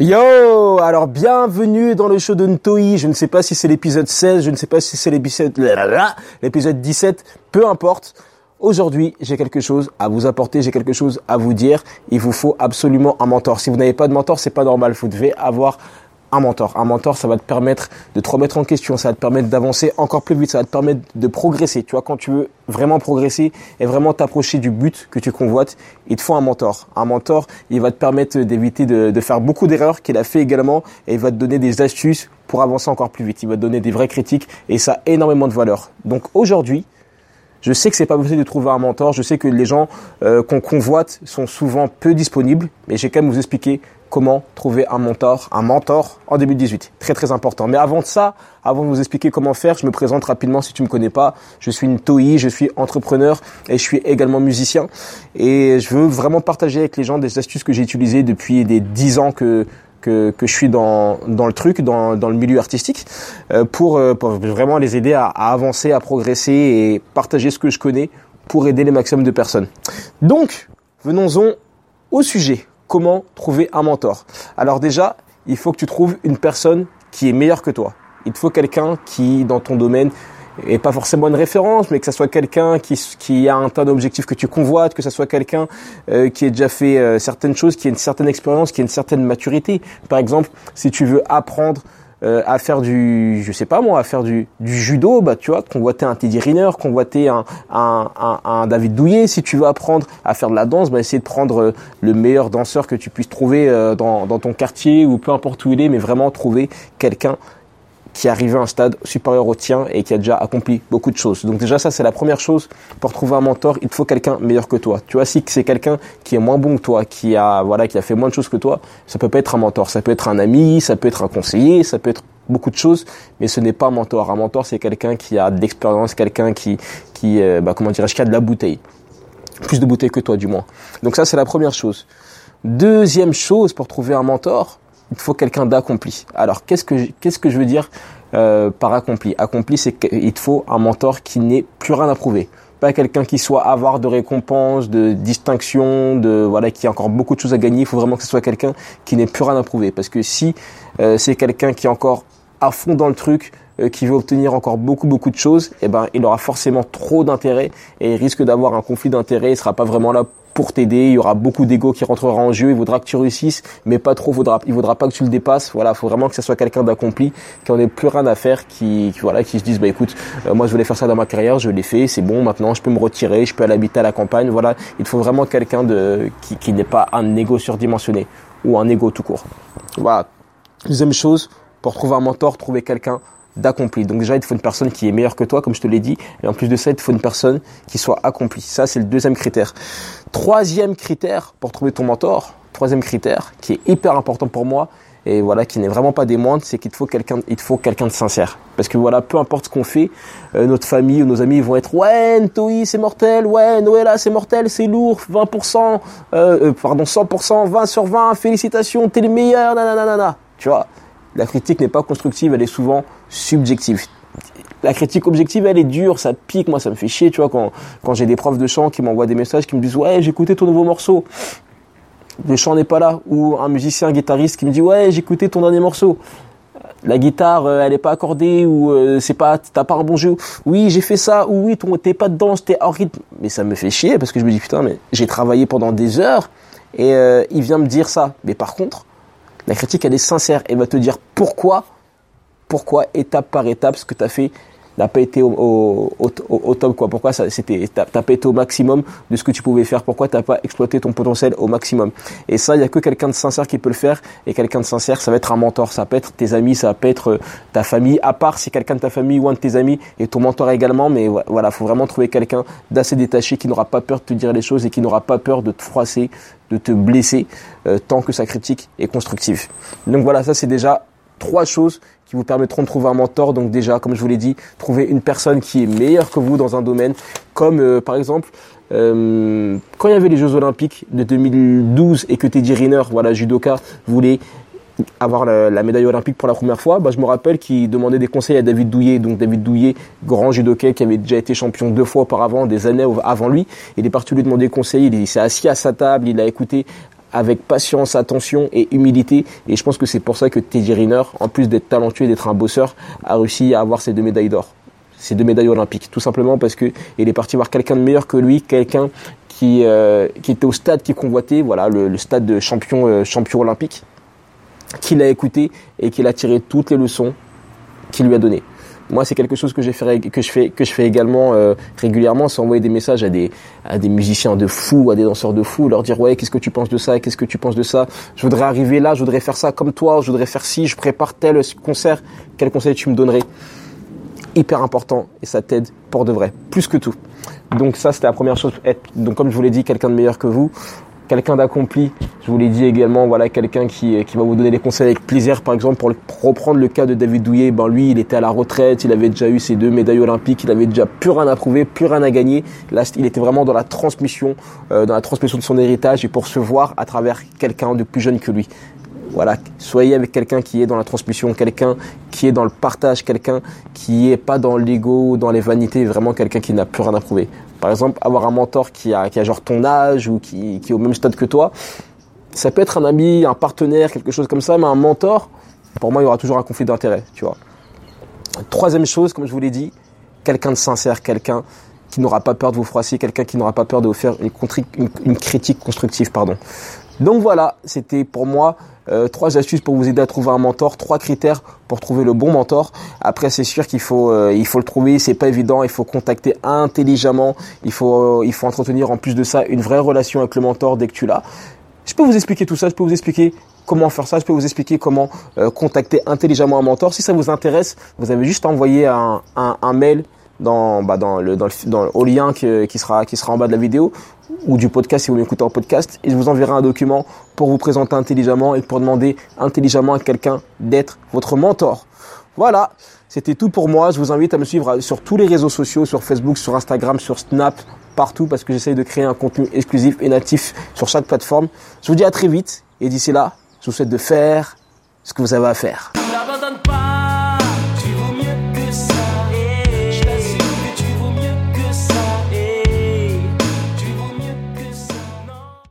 Yo Alors bienvenue dans le show de Ntoi. Je ne sais pas si c'est l'épisode 16, je ne sais pas si c'est l'épisode l'épisode 17, peu importe. Aujourd'hui, j'ai quelque chose à vous apporter, j'ai quelque chose à vous dire. Il vous faut absolument un mentor. Si vous n'avez pas de mentor, c'est pas normal. Vous devez avoir un mentor. Un mentor, ça va te permettre de te remettre en question, ça va te permettre d'avancer encore plus vite, ça va te permettre de progresser. Tu vois, quand tu veux vraiment progresser et vraiment t'approcher du but que tu convoites, il te faut un mentor. Un mentor, il va te permettre d'éviter de, faire beaucoup d'erreurs qu'il a fait également et il va te donner des astuces pour avancer encore plus vite. Il va te donner des vraies critiques et ça a énormément de valeur. Donc aujourd'hui, je sais que c'est pas possible de trouver un mentor. Je sais que les gens euh, qu'on convoite sont souvent peu disponibles, mais j'ai quand même vous expliquer comment trouver un mentor, un mentor en 2018. Très très important. Mais avant de ça, avant de vous expliquer comment faire, je me présente rapidement si tu me connais pas. Je suis une TOI, je suis entrepreneur et je suis également musicien. Et je veux vraiment partager avec les gens des astuces que j'ai utilisées depuis des dix ans que que, je suis dans, dans le truc, dans, dans le milieu artistique, euh, pour, euh, pour vraiment les aider à, à avancer, à progresser et partager ce que je connais pour aider les maximum de personnes. Donc, venons-en au sujet comment trouver un mentor. Alors déjà, il faut que tu trouves une personne qui est meilleure que toi. Il te faut quelqu'un qui, dans ton domaine, est pas forcément une référence, mais que ça soit quelqu'un qui, qui a un tas d'objectifs que tu convoites, que ça soit quelqu'un euh, qui ait déjà fait euh, certaines choses, qui ait une certaine expérience, qui ait une certaine maturité. Par exemple, si tu veux apprendre euh, à faire du, je sais pas moi, à faire du, du judo, bah tu vois, convoiter un Teddy Riner, convoiter un, un, un, David Douillet. Si tu veux apprendre à faire de la danse, bah essayer de prendre euh, le meilleur danseur que tu puisses trouver euh, dans, dans ton quartier ou peu importe où il est, mais vraiment trouver quelqu'un qui est arrivé à un stade supérieur au tien et qui a déjà accompli beaucoup de choses. Donc déjà ça c'est la première chose pour trouver un mentor, il te faut quelqu'un meilleur que toi. Tu vois si c'est quelqu'un qui est moins bon que toi, qui a voilà, qui a fait moins de choses que toi, ça peut pas être un mentor, ça peut être un ami, ça peut être un conseiller, ça peut être beaucoup de choses, mais ce n'est pas un mentor. Un mentor c'est quelqu'un qui a de l'expérience, quelqu'un qui qui euh, bah, comment dirais-je qui a de la bouteille. Plus de bouteille que toi du moins. Donc ça c'est la première chose. Deuxième chose pour trouver un mentor, il faut quelqu'un d'accompli. Alors qu'est-ce que qu'est-ce que je veux dire euh, par accompli? Accompli, c'est qu'il faut un mentor qui n'ait plus rien à prouver. Pas quelqu'un qui soit avare de récompenses, de distinctions, de voilà, qui a encore beaucoup de choses à gagner. Il faut vraiment que ce soit quelqu'un qui n'ait plus rien à prouver. Parce que si euh, c'est quelqu'un qui est encore à fond dans le truc, euh, qui veut obtenir encore beaucoup beaucoup de choses, eh ben il aura forcément trop d'intérêt et il risque d'avoir un conflit d'intérêt. Il sera pas vraiment là pour t'aider. Il y aura beaucoup d'ego qui rentrera en jeu. Il voudra que tu réussisses, mais pas trop. Faudra, il voudra pas que tu le dépasses. Voilà, faut vraiment que ce soit quelqu'un d'accompli, qui en ait plus rien à faire, qui, voilà, qui se dise bah écoute, euh, moi je voulais faire ça dans ma carrière, je l'ai fait, c'est bon. Maintenant, je peux me retirer, je peux aller habiter à la campagne. Voilà, il faut vraiment quelqu'un de qui, qui n'est pas un ego surdimensionné ou un ego tout court. Voilà. Deuxième chose, pour trouver un mentor, trouver quelqu'un d'accompli. Donc déjà, il te faut une personne qui est meilleure que toi, comme je te l'ai dit. Et en plus de ça, il te faut une personne qui soit accomplie. Ça, c'est le deuxième critère. Troisième critère pour trouver ton mentor, troisième critère qui est hyper important pour moi et voilà qui n'est vraiment pas des moindres, c'est qu'il te faut quelqu'un, il de sincère. Parce que voilà, peu importe ce qu'on fait, euh, notre famille ou nos amis vont être ouais, Ntoi c'est mortel, ouais, Noëlla c'est mortel, c'est lourd, 20%, euh, euh, pardon 100%, 20 sur 20, félicitations, t'es le meilleur, nanana, tu vois. La critique n'est pas constructive, elle est souvent subjective. La critique objective, elle est dure, ça pique, moi ça me fait chier, tu vois, quand, quand j'ai des profs de chant qui m'envoient des messages qui me disent ouais j'ai écouté ton nouveau morceau, le chant n'est pas là, ou un musicien, guitariste qui me dit ouais j'ai écouté ton dernier morceau, la guitare euh, elle est pas accordée ou euh, c'est pas t'as pas un bon jeu, oui j'ai fait ça, ou oui t'es pas dedans, t'es hors rythme, mais ça me fait chier parce que je me dis putain mais j'ai travaillé pendant des heures et euh, il vient me dire ça, mais par contre la critique, elle est sincère. Elle va te dire pourquoi, pourquoi, étape par étape, ce que tu as fait n'a pas été au, au, top quoi. Pourquoi ça c'était t'as pas été au maximum de ce que tu pouvais faire? Pourquoi t'as pas exploité ton potentiel au maximum? Et ça il y a que quelqu'un de sincère qui peut le faire. Et quelqu'un de sincère ça va être un mentor. Ça peut être tes amis ça peut être euh, ta famille. À part si quelqu'un de ta famille ou un de tes amis est ton mentor également. Mais voilà faut vraiment trouver quelqu'un d'assez détaché qui n'aura pas peur de te dire les choses et qui n'aura pas peur de te froisser de te blesser euh, tant que sa critique est constructive. Donc voilà, ça c'est déjà trois choses qui vous permettront de trouver un mentor. Donc déjà, comme je vous l'ai dit, trouver une personne qui est meilleure que vous dans un domaine, comme euh, par exemple euh, quand il y avait les Jeux Olympiques de 2012 et que Teddy Riner, voilà, judoka, voulait avoir la, médaille olympique pour la première fois, bah, je me rappelle qu'il demandait des conseils à David Douillet. Donc David Douillet, grand judoka qui avait déjà été champion deux fois auparavant, des années avant lui. Il est parti lui demander conseil, il s'est assis à sa table, il a écouté avec patience, attention et humilité. Et je pense que c'est pour ça que Teddy Riner, en plus d'être talentueux et d'être un bosseur, a réussi à avoir ces deux médailles d'or. Ces deux médailles olympiques. Tout simplement parce que il est parti voir quelqu'un de meilleur que lui, quelqu'un qui, euh, était au stade qui convoitait, voilà, le, stade de champion, euh, champion olympique, qu'il a écouté et qu'il a tiré toutes les leçons qu'il lui a données. Moi, c'est quelque chose que, je fais également euh, régulièrement, c'est envoyer des messages à des à des musiciens de fou, à des danseurs de fou, leur dire ouais, qu'est-ce que tu penses de ça, qu'est-ce que tu penses de ça? Je voudrais arriver là, je voudrais faire ça comme toi, je voudrais faire ci, je prépare tel concert. Quel conseil tu me donnerais? Hyper important et ça t'aide pour de vrai, plus que tout. Donc ça, c'était la première chose. donc comme je vous l'ai dit, quelqu'un de meilleur que vous quelqu'un d'accompli. Je vous l'ai dit également, voilà, quelqu'un qui, qui va vous donner des conseils avec plaisir. Par exemple, pour, reprendre le cas de David Douillet, ben lui, il était à la retraite, il avait déjà eu ses deux médailles olympiques, il avait déjà plus rien à prouver, plus rien à gagner. Là, il était vraiment dans la transmission, euh, dans la transmission de son héritage et pour se voir à travers quelqu'un de plus jeune que lui. Voilà, soyez avec quelqu'un qui est dans la transmission, quelqu'un qui est dans le partage, quelqu'un qui est pas dans l'ego, dans les vanités, vraiment quelqu'un qui n'a plus rien à prouver. Par exemple, avoir un mentor qui a, qui genre ton âge ou qui, qui est au même stade que toi, ça peut être un ami, un partenaire, quelque chose comme ça, mais un mentor, pour moi, il y aura toujours un conflit d'intérêt, tu vois. Troisième chose, comme je vous l'ai dit, quelqu'un de sincère, quelqu'un qui n'aura pas peur de vous froisser, quelqu'un qui n'aura pas peur de vous faire une critique constructive, pardon. Donc voilà, c'était pour moi euh, trois astuces pour vous aider à trouver un mentor, trois critères pour trouver le bon mentor. Après, c'est sûr qu'il faut euh, il faut le trouver, c'est pas évident, il faut contacter intelligemment, il faut euh, il faut entretenir en plus de ça une vraie relation avec le mentor dès que tu l'as. Je peux vous expliquer tout ça, je peux vous expliquer comment faire ça, je peux vous expliquer comment contacter intelligemment un mentor. Si ça vous intéresse, vous avez juste envoyé un, un, un mail dans, bah dans, le, dans, le, dans au lien qui, qui, sera, qui sera en bas de la vidéo ou du podcast si vous m'écoutez en podcast et je vous enverrai un document pour vous présenter intelligemment et pour demander intelligemment à quelqu'un d'être votre mentor. Voilà, c'était tout pour moi. Je vous invite à me suivre sur tous les réseaux sociaux, sur Facebook, sur Instagram, sur Snap, partout parce que j'essaye de créer un contenu exclusif et natif sur chaque plateforme. Je vous dis à très vite et d'ici là, je vous souhaite de faire ce que vous avez à faire.